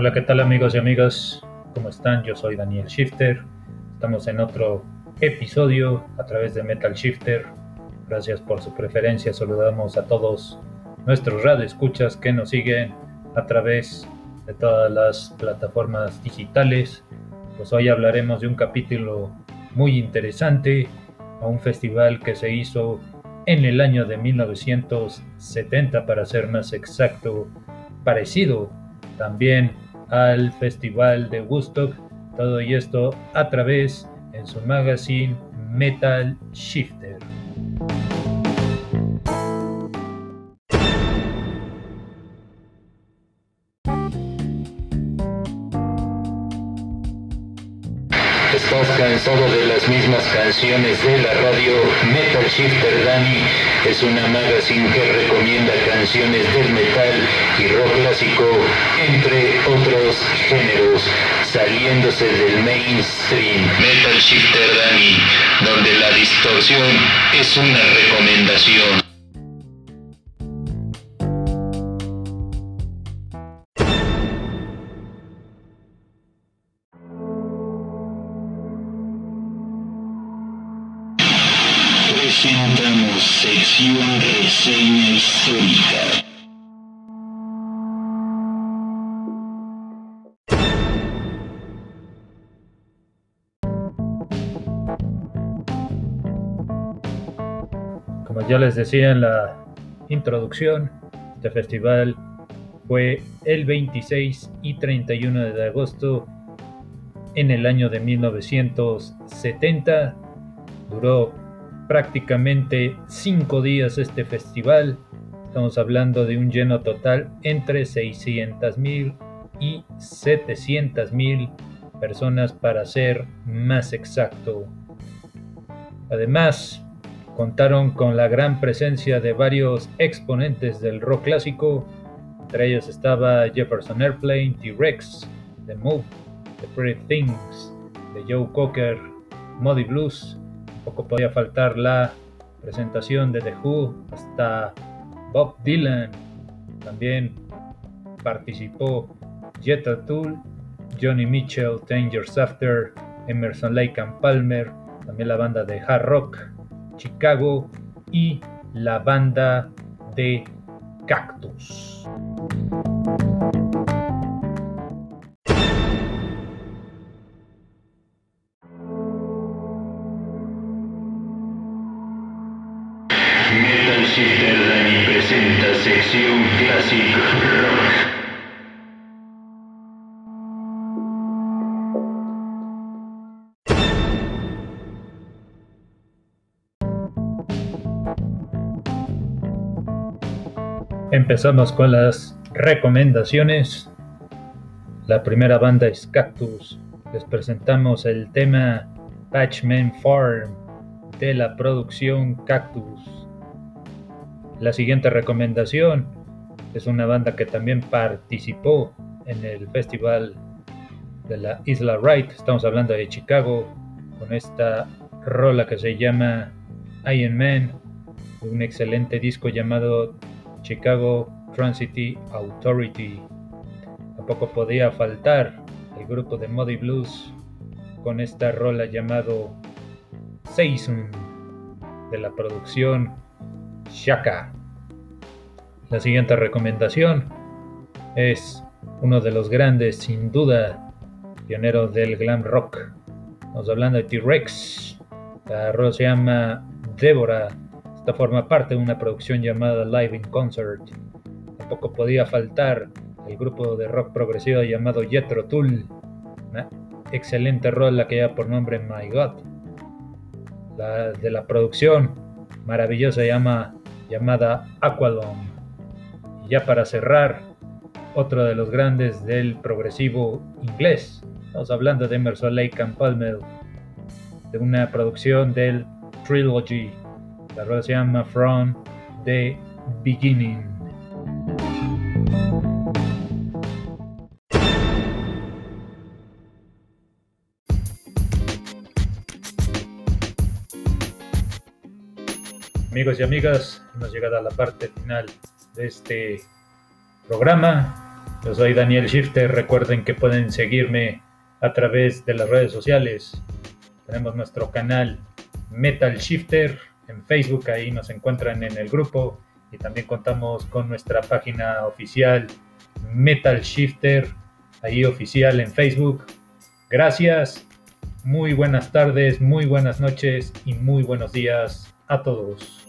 Hola, ¿qué tal amigos y amigas? ¿Cómo están? Yo soy Daniel Shifter. Estamos en otro episodio a través de Metal Shifter. Gracias por su preferencia. Saludamos a todos nuestros radioescuchas que nos siguen a través de todas las plataformas digitales. Pues hoy hablaremos de un capítulo muy interesante a un festival que se hizo en el año de 1970 para ser más exacto, parecido también al festival de Woodstock, todo y esto a través en su magazine Metal Shifter. ¿Estás cansado de las mismas canciones de la radio? Metal Shifter Danny es una magazine que recomienda canciones del metal y rock clásico, entre géneros, saliéndose del mainstream. Metal Shifter Danny, donde la distorsión es una recomendación. presentamos sección reseña histórica. Como ya les decía en la introducción, este festival fue el 26 y 31 de agosto en el año de 1970. Duró prácticamente cinco días este festival. Estamos hablando de un lleno total entre 600.000 y 700.000 personas para ser más exacto. Además, contaron con la gran presencia de varios exponentes del rock clásico. Entre ellos estaba Jefferson Airplane, T-Rex, The Move, The Pretty Things, The Joe Cocker, Muddy Blues, Tampoco podía faltar la presentación de The Who hasta Bob Dylan. También participó Jethro Tull, Johnny Mitchell, Dangerous After, Emerson Lake and Palmer, también la banda de hard rock Chicago y la banda de Cactus. Metal Shifter Danny presenta sección Classic Rock. Empezamos con las recomendaciones. La primera banda es Cactus. Les presentamos el tema Patchman Farm de la producción Cactus. La siguiente recomendación es una banda que también participó en el festival de la Isla Wright. Estamos hablando de Chicago con esta rola que se llama Iron Man, un excelente disco llamado Chicago Transit Authority. Tampoco podía faltar el grupo de Muddy Blues con esta rola llamado Season de la producción Shaka. La siguiente recomendación es uno de los grandes, sin duda, pioneros del glam rock. Estamos hablando de T-Rex. La rola se llama Deborah. Forma parte de una producción llamada Live in Concert. Tampoco podía faltar el grupo de rock progresivo llamado Jethro Tull. Una excelente rola que lleva por nombre My God. La de la producción maravillosa llama, llamada Aqualung. Y ya para cerrar, otro de los grandes del progresivo inglés. Estamos hablando de Emerson Lake and Palmer, de una producción del Trilogy. La rola se llama From the Beginning. Amigos y amigas, hemos llegado a la parte final de este programa. Yo soy Daniel Shifter. Recuerden que pueden seguirme a través de las redes sociales. Tenemos nuestro canal Metal Shifter en Facebook, ahí nos encuentran en el grupo y también contamos con nuestra página oficial Metal Shifter, ahí oficial en Facebook. Gracias, muy buenas tardes, muy buenas noches y muy buenos días a todos.